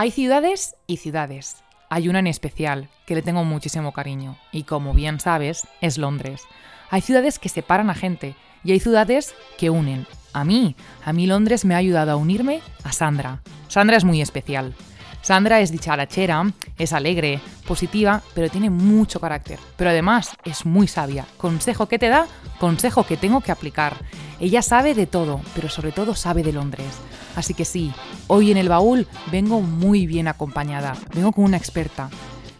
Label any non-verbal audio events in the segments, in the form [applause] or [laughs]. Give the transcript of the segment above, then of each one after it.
Hay ciudades y ciudades. Hay una en especial que le tengo muchísimo cariño y como bien sabes es Londres. Hay ciudades que separan a gente y hay ciudades que unen. A mí, a mí Londres me ha ayudado a unirme a Sandra. Sandra es muy especial. Sandra es dicharachera, es alegre, positiva, pero tiene mucho carácter. Pero además es muy sabia. Consejo que te da, consejo que tengo que aplicar. Ella sabe de todo, pero sobre todo sabe de Londres. Así que sí, hoy en el baúl vengo muy bien acompañada. Vengo con una experta.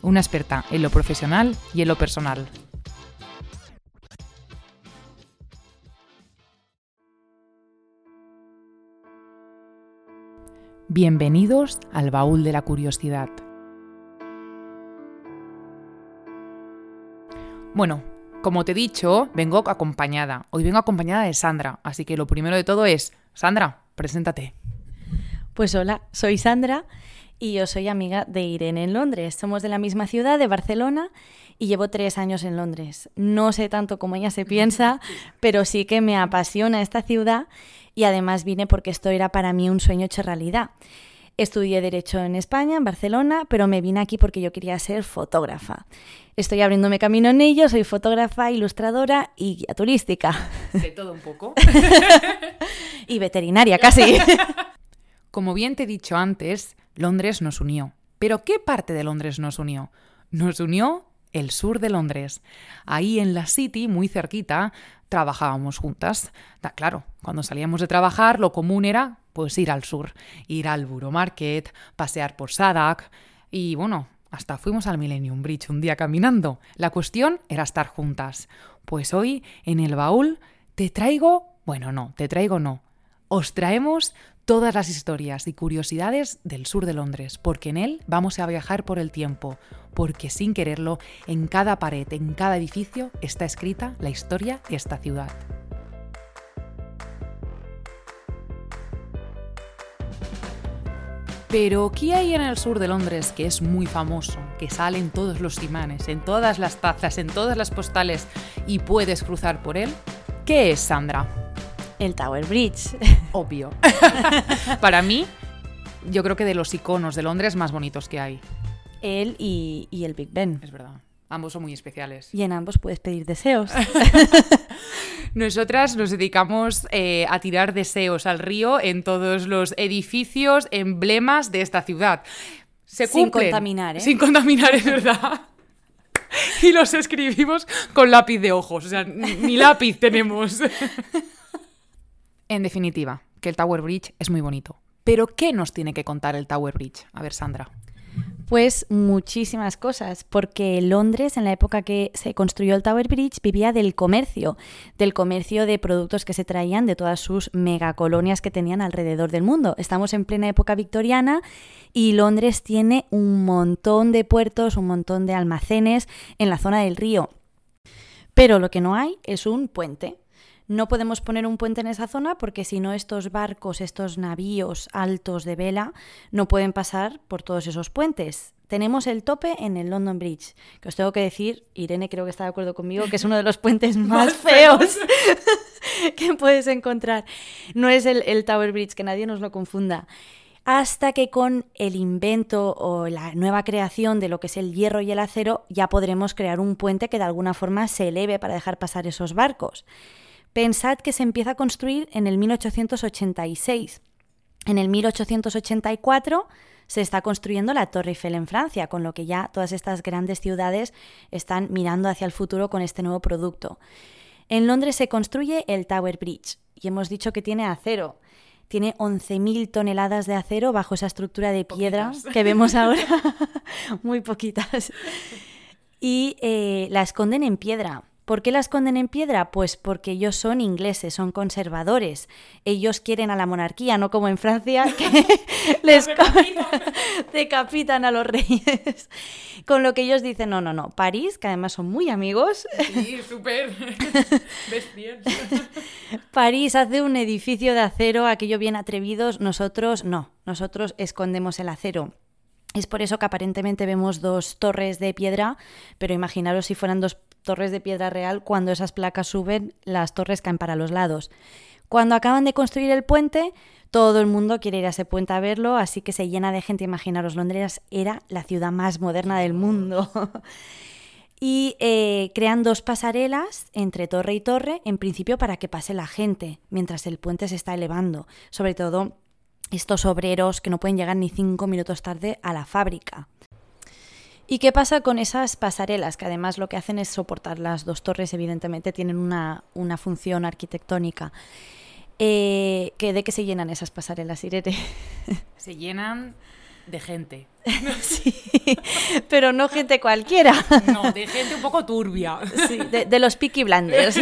Una experta en lo profesional y en lo personal. Bienvenidos al baúl de la curiosidad. Bueno, como te he dicho, vengo acompañada. Hoy vengo acompañada de Sandra, así que lo primero de todo es, Sandra, preséntate. Pues hola, soy Sandra y yo soy amiga de Irene en Londres. Somos de la misma ciudad, de Barcelona, y llevo tres años en Londres. No sé tanto como ella se piensa, [laughs] pero sí que me apasiona esta ciudad y además vine porque esto era para mí un sueño hecho realidad. Estudié Derecho en España, en Barcelona, pero me vine aquí porque yo quería ser fotógrafa. Estoy abriéndome camino en ello, soy fotógrafa, ilustradora y guía turística. De todo un poco. [laughs] y veterinaria, casi. [laughs] Como bien te he dicho antes, Londres nos unió. ¿Pero qué parte de Londres nos unió? Nos unió el sur de Londres. Ahí en la City, muy cerquita, trabajábamos juntas. Da, claro, cuando salíamos de trabajar, lo común era pues ir al sur, ir al Borough Market, pasear por Sadak y bueno, hasta fuimos al Millennium Bridge un día caminando. La cuestión era estar juntas. Pues hoy en el baúl te traigo, bueno, no, te traigo no. Os traemos todas las historias y curiosidades del sur de Londres, porque en él vamos a viajar por el tiempo, porque sin quererlo, en cada pared, en cada edificio está escrita la historia de esta ciudad. Pero ¿qué hay en el sur de Londres que es muy famoso, que sale en todos los imanes, en todas las tazas, en todas las postales y puedes cruzar por él? ¿Qué es, Sandra? El Tower Bridge. Obvio. [laughs] Para mí, yo creo que de los iconos de Londres más bonitos que hay. Él y, el Big Ben. Es verdad. Ambos son muy especiales. Y en ambos puedes pedir deseos. [laughs] Nosotras nos dedicamos eh, a tirar deseos al río en todos los edificios, emblemas de esta ciudad. Se Sin contaminar, ¿eh? Sin contaminar, es verdad. y los escribimos con lápiz de ojos. O sea, ni lápiz tenemos. [laughs] En definitiva, que el Tower Bridge es muy bonito. Pero ¿qué nos tiene que contar el Tower Bridge? A ver, Sandra. Pues muchísimas cosas, porque Londres en la época que se construyó el Tower Bridge vivía del comercio, del comercio de productos que se traían de todas sus megacolonias que tenían alrededor del mundo. Estamos en plena época victoriana y Londres tiene un montón de puertos, un montón de almacenes en la zona del río. Pero lo que no hay es un puente. No podemos poner un puente en esa zona porque si no estos barcos, estos navíos altos de vela no pueden pasar por todos esos puentes. Tenemos el tope en el London Bridge, que os tengo que decir, Irene creo que está de acuerdo conmigo, que es uno de los puentes [laughs] más feos [laughs] que puedes encontrar. No es el, el Tower Bridge, que nadie nos lo confunda hasta que con el invento o la nueva creación de lo que es el hierro y el acero ya podremos crear un puente que de alguna forma se eleve para dejar pasar esos barcos. Pensad que se empieza a construir en el 1886. En el 1884 se está construyendo la Torre Eiffel en Francia, con lo que ya todas estas grandes ciudades están mirando hacia el futuro con este nuevo producto. En Londres se construye el Tower Bridge y hemos dicho que tiene acero. Tiene 11.000 toneladas de acero bajo esa estructura de piedra que vemos [laughs] ahora. [laughs] Muy poquitas. Y eh, la esconden en piedra. ¿Por qué la esconden en piedra? Pues porque ellos son ingleses, son conservadores. Ellos quieren a la monarquía, no como en Francia, que [laughs] les [laughs] decapitan a los reyes. Con lo que ellos dicen, no, no, no. París, que además son muy amigos. Sí, súper. [laughs] París hace un edificio de acero, aquello bien atrevidos. Nosotros no, nosotros escondemos el acero. Es por eso que aparentemente vemos dos torres de piedra, pero imaginaros si fueran dos torres de piedra real, cuando esas placas suben, las torres caen para los lados. Cuando acaban de construir el puente, todo el mundo quiere ir a ese puente a verlo, así que se llena de gente. Imaginaros, Londres era la ciudad más moderna del mundo. [laughs] y eh, crean dos pasarelas entre torre y torre, en principio para que pase la gente mientras el puente se está elevando, sobre todo estos obreros que no pueden llegar ni cinco minutos tarde a la fábrica. ¿Y qué pasa con esas pasarelas? Que además lo que hacen es soportar las dos torres, evidentemente tienen una, función arquitectónica. Eh, ¿De qué se llenan esas pasarelas, Irene? [laughs] Se llenan de gente. [laughs] sí, pero no gente cualquiera. No, de gente un poco turbia. Sí, de, los Peaky Blinders.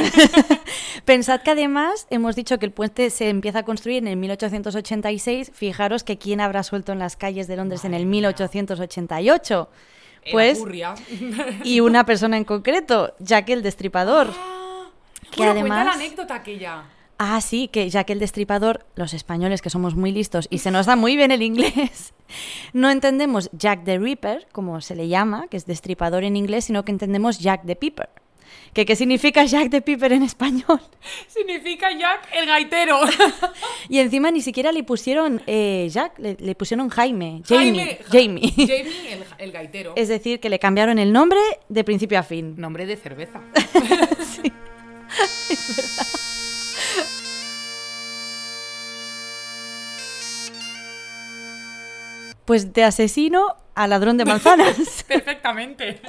[laughs] Pensad que además hemos dicho que el puente se empieza a construir en el 1886. Fijaros que quién habrá suelto en las calles de Londres en el 1888. Pues, [laughs] y una persona en concreto, Jack el Destripador. Ah, que además... la anécdota aquella. Ah, sí, que que el destripador, los españoles que somos muy listos y se nos da muy bien el inglés, [laughs] no entendemos Jack the Ripper, como se le llama, que es destripador en inglés, sino que entendemos Jack the Piper. ¿Qué, ¿Qué significa Jack the Piper en español? [laughs] Significa Jack el gaitero. [laughs] y encima ni siquiera le pusieron eh, Jack, le, pusieron Jaime. Jamie. Jamie. Jamie [laughs] el, gaitero. Es decir, que le cambiaron el nombre de principio a fin. Nombre de cerveza. sí. Es verdad. Pues de asesino a ladrón de manzanas. Perfectamente.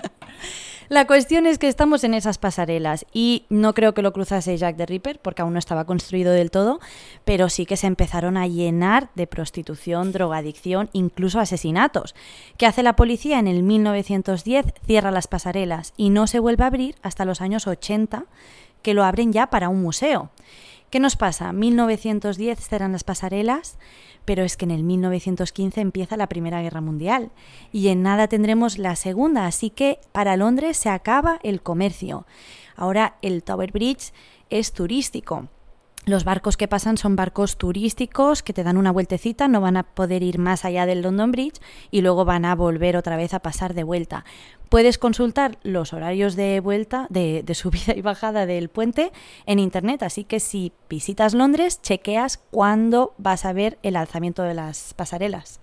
La cuestión es que estamos en esas pasarelas y no creo que lo cruzase Jack the Ripper porque aún no estaba construido del todo, pero sí que se empezaron a llenar de prostitución, drogadicción, incluso asesinatos. ¿Qué hace la policía? En el 1910 cierra las pasarelas y no se vuelve a abrir hasta los años 80, que lo abren ya para un museo. ¿Qué nos pasa? 1910 cerran las pasarelas, pero es que en el 1915 empieza la Primera Guerra Mundial y en nada tendremos la Segunda, así que para Londres se acaba el comercio. Ahora el Tower Bridge es turístico. Los barcos que pasan son barcos turísticos que te dan una vueltecita, no van a poder ir más allá del London Bridge y luego van a volver otra vez a pasar de vuelta. Puedes consultar los horarios de vuelta, de, de, subida y bajada del puente en internet, así que si visitas Londres, chequeas cuándo vas a ver el alzamiento de las pasarelas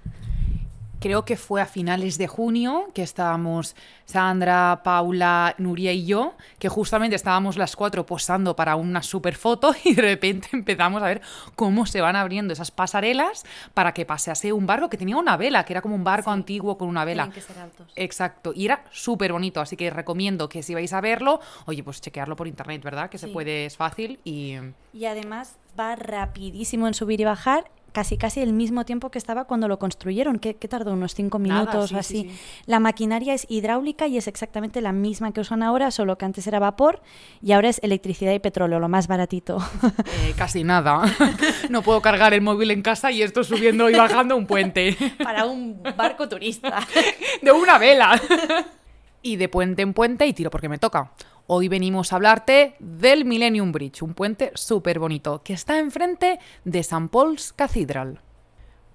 creo que fue a finales de junio que estábamos Sandra, Paula, Nuria y yo, que justamente estábamos las cuatro posando para una super foto [laughs] y de repente empezamos a ver cómo se van abriendo esas pasarelas para que pasease un barco que tenía una vela, que era como un barco antiguo con una vela. Que ser altos. Exacto, y era súper bonito, así que recomiendo que si vais a verlo, oye, pues chequearlo por internet, ¿verdad? Que se puede, es fácil y... Y además va rapidísimo en subir y bajar casi casi el mismo tiempo que estaba cuando lo construyeron, que, tardó unos cinco minutos o así. La maquinaria es hidráulica y es exactamente la misma que usan ahora, solo que antes era vapor y ahora es electricidad y petróleo, lo más baratito. Eh, casi nada. [laughs] No puedo cargar el móvil en casa y esto subiendo y bajando un puente. [laughs] Para un barco turista. De una vela. [laughs] Y de puente en puente y tiro porque me toca. Hoy venimos a hablarte del Millennium Bridge, un puente súper bonito que está enfrente de St. Paul's Cathedral.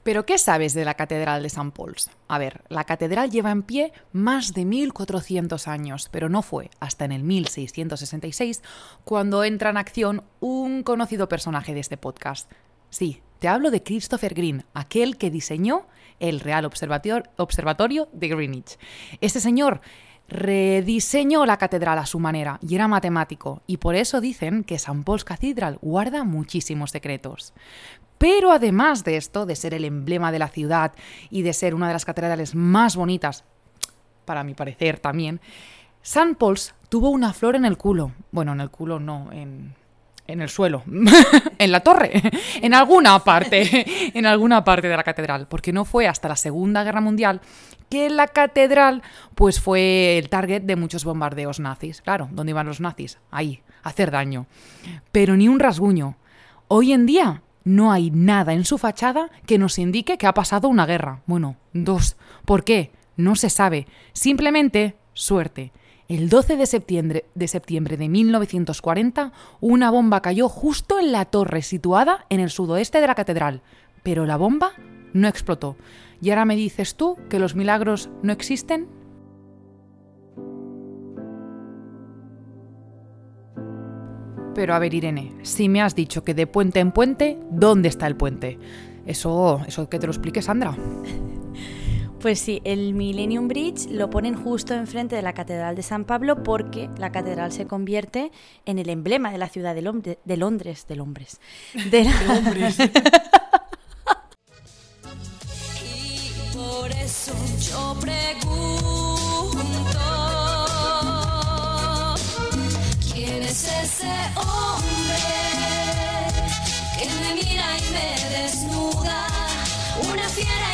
Pero ¿qué sabes de la Catedral de St. Paul's? A ver, la catedral lleva en pie más de 1400 años, pero no fue hasta en el 1666 cuando entra en acción un conocido personaje de este podcast. Sí, te hablo de Christopher Green, aquel que diseñó el Real Observatorio de Greenwich. Este señor rediseñó la catedral a su manera y era matemático, y por eso dicen que St. Paul's Cathedral guarda muchísimos secretos. Pero además de esto, de ser el emblema de la ciudad y de ser una de las catedrales más bonitas, para mi parecer también, St. Paul's tuvo una flor en el culo. Bueno, en el culo no, en, en el suelo, [laughs] en la torre, [laughs] en alguna parte, [laughs] en alguna parte de la catedral, porque no fue hasta la Segunda Guerra Mundial que la catedral pues fue el target de muchos bombardeos nazis. Claro, ¿dónde iban los nazis? Ahí, hacer daño. Pero ni un rasguño. Hoy en día no hay nada en su fachada que nos indique que ha pasado una guerra. Bueno, dos. ¿Por qué? No se sabe. Simplemente suerte. El 12 de septiembre, de septiembre de 1940, una bomba cayó justo en la torre situada en el sudoeste de la catedral, pero la bomba no explotó. ¿Y ahora me dices tú que los milagros no existen? Pero a ver, Irene, si me has dicho que de puente en puente, ¿dónde está el puente? Eso, eso que te lo explique Sandra. Pues sí, el Millennium Bridge lo ponen justo enfrente de la Catedral de San Pablo porque la catedral se convierte en el emblema de la ciudad de, Londres, de Londres, de Londres. De, [laughs] Londres. y por eso yo pregunto, ¿quién es ese hombre que me mira y me desnuda? Una fiera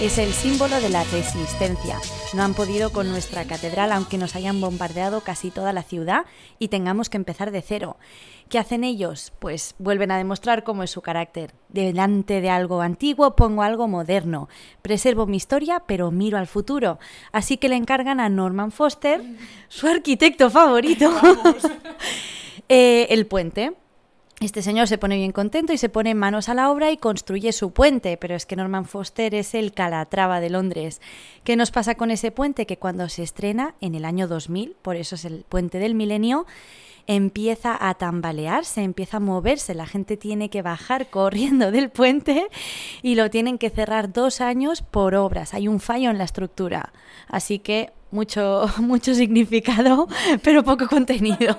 Es el símbolo de la resistencia. No han podido con nuestra catedral, aunque nos hayan bombardeado casi toda la ciudad y tengamos que empezar de cero. ¿Qué hacen ellos? Pues vuelven a demostrar cómo es su carácter. Delante de algo antiguo pongo algo moderno. Preservo mi historia, pero miro al futuro. Así que le encargan a Norman Foster, su arquitecto favorito, [laughs] eh, el puente. Este señor se pone bien contento y se pone manos a la obra y construye su puente, pero es que Norman Foster es el Calatrava de Londres. ¿Qué nos pasa con ese puente? Que cuando se estrena en el año 2000, por eso es el puente del milenio, empieza a tambalearse, empieza a moverse, la gente tiene que bajar [laughs] corriendo del puente y lo tienen que cerrar dos años por obras. Hay un fallo en la estructura, así que mucho, [laughs] mucho significado, [laughs] pero poco contenido.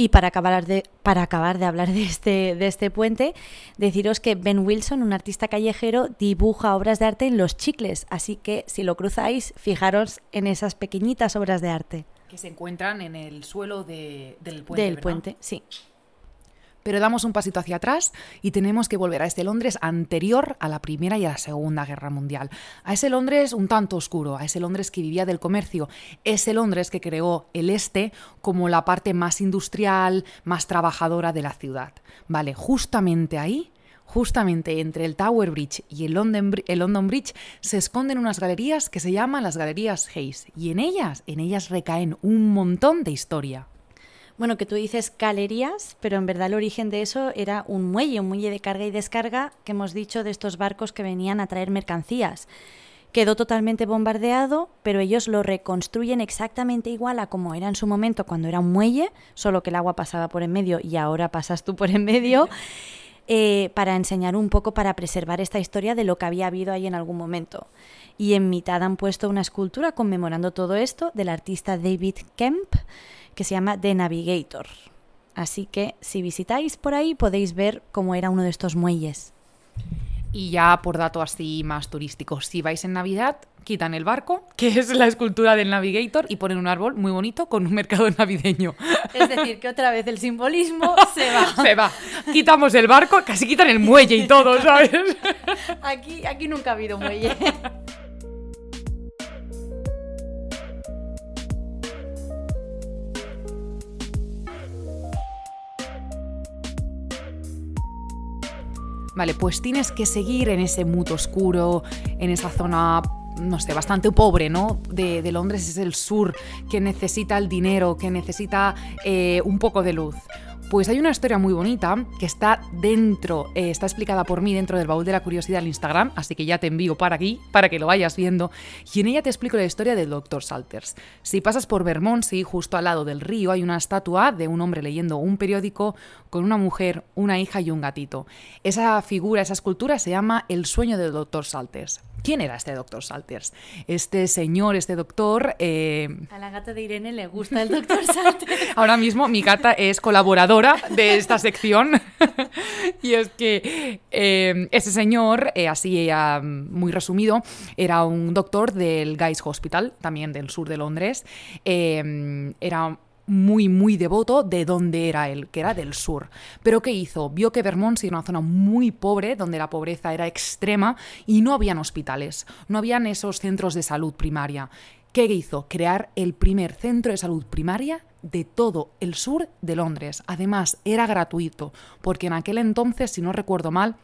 Y para acabar de, para acabar de hablar de este, de este puente, deciros que Ben Wilson, un artista callejero, dibuja obras de arte en los chicles, así que si lo cruzáis, fijaros en esas pequeñitas obras de arte. Que se encuentran en el suelo de- del puente. Del ¿verdad? puente, sí. Pero damos un pasito hacia atrás y tenemos que volver a este Londres anterior a la Primera y a la Segunda Guerra Mundial. A ese Londres un tanto oscuro, a ese Londres que vivía del comercio, ese Londres que creó el este como la parte más industrial, más trabajadora de la ciudad. Vale, justamente ahí Justamente entre el Tower Bridge y el London, el London Bridge se esconden unas galerías que se llaman las Galerías Hayes y en ellas, en ellas recaen un montón de historia. Bueno, que tú dices galerías, pero en verdad el origen de eso era un muelle, un muelle de carga y descarga que hemos dicho de estos barcos que venían a traer mercancías. Quedó totalmente bombardeado, pero ellos lo reconstruyen exactamente igual a como era en su momento cuando era un muelle, solo que el agua pasaba por en medio y ahora pasas tú por en medio, [laughs] eh, para enseñar un poco, para preservar esta historia de lo que había habido ahí en algún momento. Y en mitad han puesto una escultura conmemorando todo esto del artista David Kemp, que se llama The Navigator. Así que si visitáis por ahí podéis ver cómo era uno de estos muelles. Y ya por dato así más turístico, si vais en Navidad, quitan el barco, que es la escultura del Navigator, y ponen un árbol muy bonito con un mercado [laughs] navideño. Es decir, que otra vez el simbolismo [laughs] se va. Se va. Quitamos el barco, casi quitan el muelle y todo, [laughs] ¿sabes? Aquí, aquí nunca ha habido muelle. Vale, pues tienes que seguir en ese muto oscuro, en esa zona, no sé, bastante pobre, ¿no? De, Londres es el sur, que necesita el dinero, que necesita eh, un poco de luz. Pues hay una historia muy bonita que está dentro, eh, está explicada por mí dentro del baúl de la curiosidad del Instagram, así que ya te envío para aquí, para que lo vayas viendo. Y en ella te explico la historia del Dr. Salters. Si pasas por Bermondsey, justo al lado del río, hay una estatua de un hombre leyendo un periódico con una mujer, una hija y un gatito. Esa figura, esa escultura se llama El sueño del Dr. Salters. ¿Quién era este Dr. Salters? Este señor, este doctor... eh, A la gata de Irene le gusta el doctor Salter. [laughs] Ahora mismo mi gata es colaboradora de esta sección [laughs] y es que eh, ese señor, eh, así eh, muy resumido, era un doctor del Guy's Hospital, también del sur de Londres. Era muy, muy devoto de dónde era él, que era del sur. Pero ¿qué hizo? Vio que Bermondsey era una zona muy pobre, donde la pobreza era extrema y no habían hospitales, no habían esos centros de salud primaria. ¿Qué hizo? Crear el primer centro de salud primaria de todo el sur de Londres. Además, era gratuito, porque en aquel entonces, si no recuerdo mal,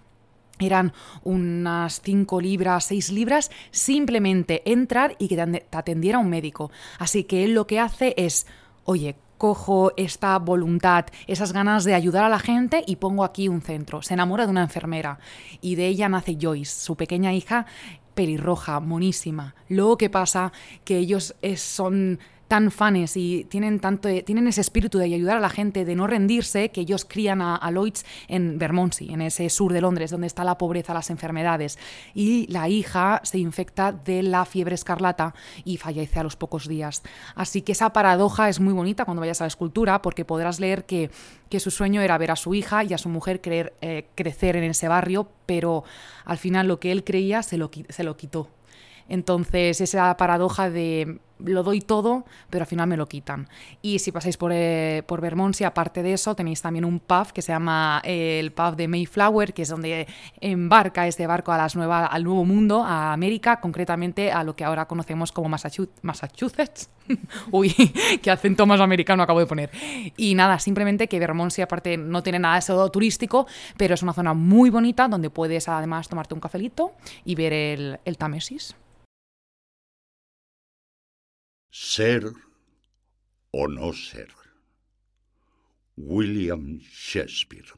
eran unas 5 libras, 6 libras, simplemente entrar y que te atendiera un médico. Así que él lo que hace es, oye, cojo esta voluntad, esas ganas de ayudar a la gente y pongo aquí un centro. Se enamora de una enfermera y de ella nace Joyce, su pequeña hija, pelirroja, monísima. Luego, ¿qué pasa? Que ellos son tan fanes y tienen, tanto, tienen ese espíritu de ayudar a la gente, de no rendirse, que ellos crían a, a Lloyds en Bermondsey, en ese sur de Londres, donde está la pobreza, las enfermedades. Y la hija se infecta de la fiebre escarlata y fallece a los pocos días. Así que esa paradoja es muy bonita cuando vayas a la escultura, porque podrás leer que, que su sueño era ver a su hija y a su mujer creer, eh, crecer en ese barrio, pero al final lo que él creía se lo, se lo quitó. Entonces, esa paradoja de lo doy todo, pero al final me lo quitan. Y si pasáis por, eh, por Bermondsey, aparte de eso, tenéis también un pub que se llama eh, el pub de Mayflower, que es donde embarca este barco a las nueva, al nuevo mundo, a América, concretamente a lo que ahora conocemos como Massachu- Massachusetts. [laughs] Uy, qué acento más americano acabo de poner. Y nada, simplemente que Bermondsey, aparte, no tiene nada de eso turístico, pero es una zona muy bonita donde puedes además tomarte un cafelito y ver el, el Támesis. Ser o no ser. William Shakespeare.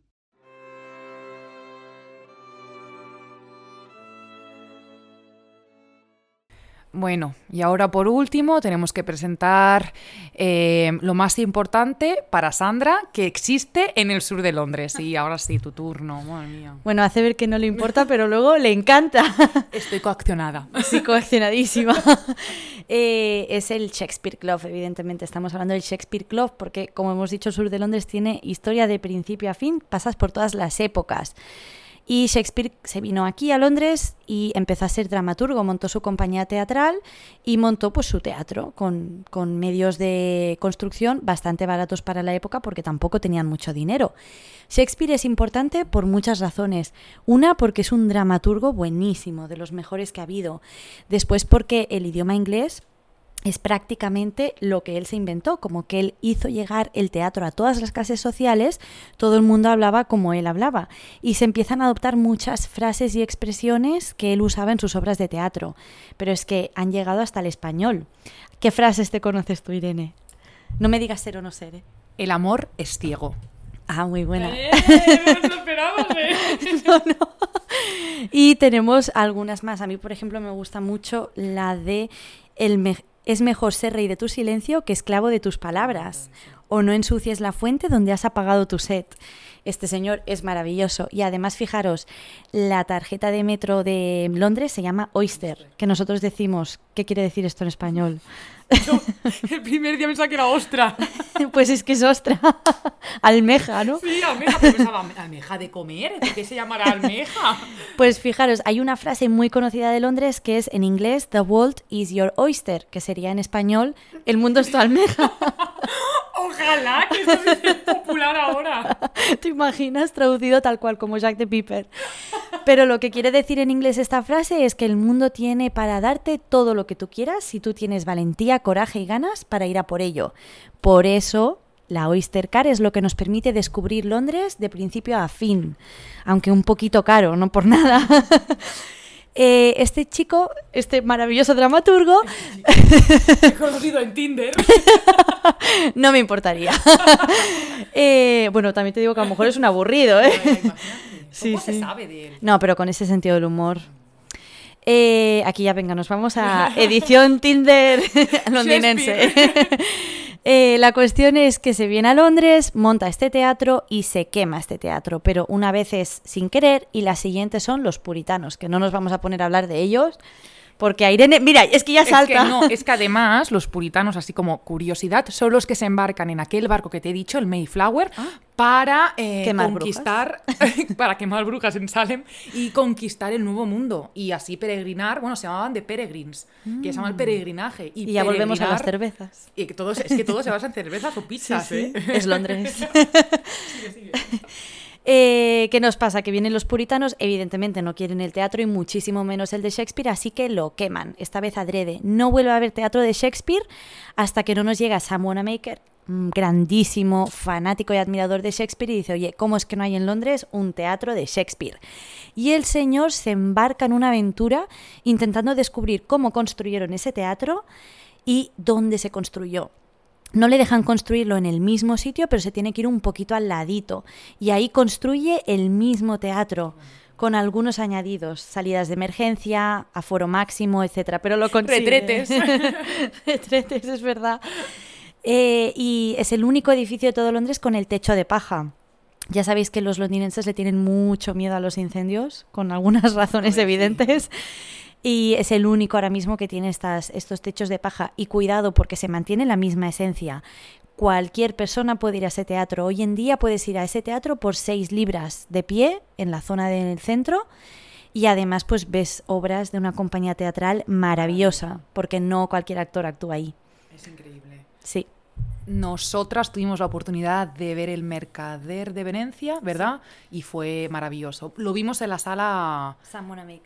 Bueno, y ahora por último tenemos que presentar eh, lo más importante para Sandra que existe en el sur de Londres. Y [laughs] ahora sí, tu turno, madre mía. Bueno, hace ver que no le importa, pero luego le encanta. [laughs] Estoy coaccionada. Sí, coaccionadísima. [laughs] Eh, es el Shakespeare Club, evidentemente. Estamos hablando del Shakespeare Club porque, como hemos dicho, el sur de Londres tiene historia de principio a fin, pasas por todas las épocas. Y Shakespeare se vino aquí a Londres y empezó a ser dramaturgo, montó su compañía teatral y montó pues su teatro con, con medios de construcción bastante baratos para la época porque tampoco tenían mucho dinero. Shakespeare es importante por muchas razones. Una, porque es un dramaturgo buenísimo, de los mejores que ha habido. Después, porque el idioma inglés es prácticamente lo que él se inventó, como que él hizo llegar el teatro a todas las clases sociales, todo el mundo hablaba como él hablaba, y se empiezan a adoptar muchas frases y expresiones que él usaba en sus obras de teatro, pero es que han llegado hasta el español. ¿Qué frases te conoces tú, Irene? No me digas ser o no ser, ¿eh? El amor es ciego. Ah, muy buena. [laughs] no esperamos, Y tenemos algunas más. A mí, por ejemplo, me gusta mucho la de el me- es mejor ser rey de tu silencio que esclavo de tus palabras. O no ensucies la fuente donde has apagado tu sed. Este señor es maravilloso. Y además, fijaros, la tarjeta de metro de Londres se llama Oyster, que nosotros decimos, ¿qué quiere decir esto en español? El primer día pensaba que era ostra. [laughs] pues es que es ostra, [laughs] almeja, ¿no? Sí, almeja, pero pensaba, almeja de comer, ¿de qué se llamará almeja? Pues fijaros, hay una frase muy conocida de Londres que es en inglés The world is your oyster, que sería en español El mundo es tu almeja. [laughs] Ojalá que esto [laughs] popular ahora. [laughs] ¿Te imaginas traducido tal cual como Jack the Piper? Pero lo que quiere decir en inglés esta frase es que el mundo tiene para darte todo lo que tú quieras si tú tienes valentía, coraje y ganas para ir a por ello. Por eso la Oyster Card es lo que nos permite descubrir Londres de principio a fin, aunque un poquito caro, no por nada. [laughs] Eh, este chico, este maravilloso dramaturgo, He [laughs] conocido en Tinder. [laughs] no me importaría. [laughs] Eh, bueno, también te digo que a lo mejor es un aburrido, ¿eh? Sí, ¿Cómo se sí. sabe de él? No, pero con ese sentido del humor. Eh, aquí ya venga, nos vamos a edición Tinder londinense. Eh, la cuestión es que se viene a Londres, monta este teatro y se quema este teatro, pero una vez es sin querer y la siguiente son los puritanos, que no nos vamos a poner a hablar de ellos, porque a Irene, mira, es que ya Es salta. que no, es que [laughs] además los puritanos, así como curiosidad, son los que se embarcan en aquel barco que te he dicho, el Mayflower, para eh, Quemar conquistar, [laughs] para quemar brujas en Salem y conquistar el nuevo mundo y así peregrinar, bueno, se llamaban de peregrins, que se llama el peregrinaje. Y, Y ya volvemos a las cervezas. Y que todos, es que todos se basan en cervezas o [laughs] pizzas, ¿eh? Es Londres. Eh, ¿Qué nos pasa? Que vienen los puritanos, evidentemente no quieren el teatro y muchísimo menos el de Shakespeare, así que lo queman, esta vez adrede. No vuelve a haber teatro de Shakespeare hasta que no nos llega Sam Wanamaker, grandísimo fanático y admirador de Shakespeare, y dice, oye, ¿cómo es que no hay en Londres un teatro de Shakespeare? Y el señor se embarca en una aventura intentando descubrir cómo construyeron ese teatro y dónde se construyó. No le dejan construirlo en el mismo sitio, pero se tiene que ir un poquito al ladito. Y ahí construye el mismo teatro. con algunos añadidos, salidas de emergencia, aforo máximo, etcétera, pero lo consigue. Retretes. [laughs] Retretes, es verdad. Eh, y es el único edificio de todo Londres con el techo de paja. Ya sabéis que los londinenses le tienen mucho miedo a los incendios, con algunas [laughs] razones evidentes. Y es el único ahora mismo que tiene estas, estos techos de paja. Y cuidado, porque se mantiene la misma esencia. Cualquier persona puede ir a ese teatro. Hoy en día puedes ir a ese teatro por 6 libras de pie en la zona del centro. Y además, pues ves obras de una compañía teatral maravillosa, porque no cualquier actor actúa ahí. Es increíble. Sí. Nosotras tuvimos la oportunidad de ver el Mercader de Venecia, ¿verdad? Y fue maravilloso. Lo vimos en la sala...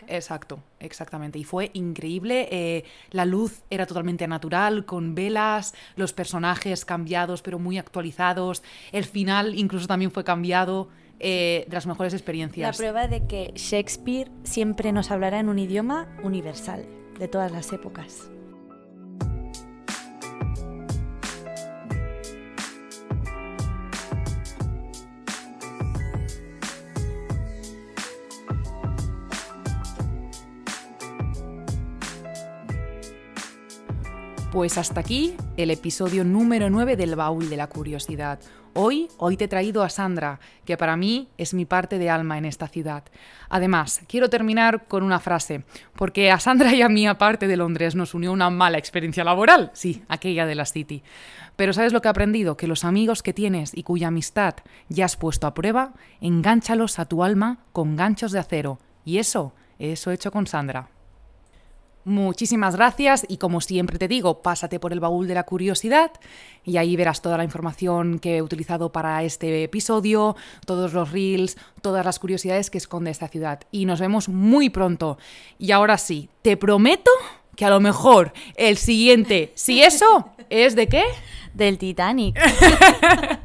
Exacto, exactamente. Y fue increíble. eh, la luz era totalmente natural, con velas, los personajes cambiados pero muy actualizados. El final incluso también fue cambiado. eh, de las mejores La experiencias. prueba de que Shakespeare siempre nos hablará en un idioma universal, de todas las épocas. Pues hasta aquí el episodio número 9 del Baúl de la Curiosidad. Hoy, hoy te he traído a Sandra, que para mí es mi parte de alma en esta ciudad. Además, quiero terminar con una frase, porque a Sandra y a mí, aparte de Londres, nos unió una mala experiencia laboral, sí, aquella de la City. Pero ¿sabes lo que he aprendido? Que los amigos que tienes y cuya amistad ya has puesto a prueba, engánchalos a tu alma con ganchos de acero. Y eso, eso he hecho con Sandra. Muchísimas gracias y como siempre te digo, pásate por el baúl de la curiosidad y ahí verás toda la información que he utilizado para este episodio, todos los reels, todas las curiosidades que esconde esta ciudad. Y nos vemos muy pronto. Y ahora sí, te prometo que a lo mejor el siguiente, si eso, es de qué? Del Titanic. [laughs]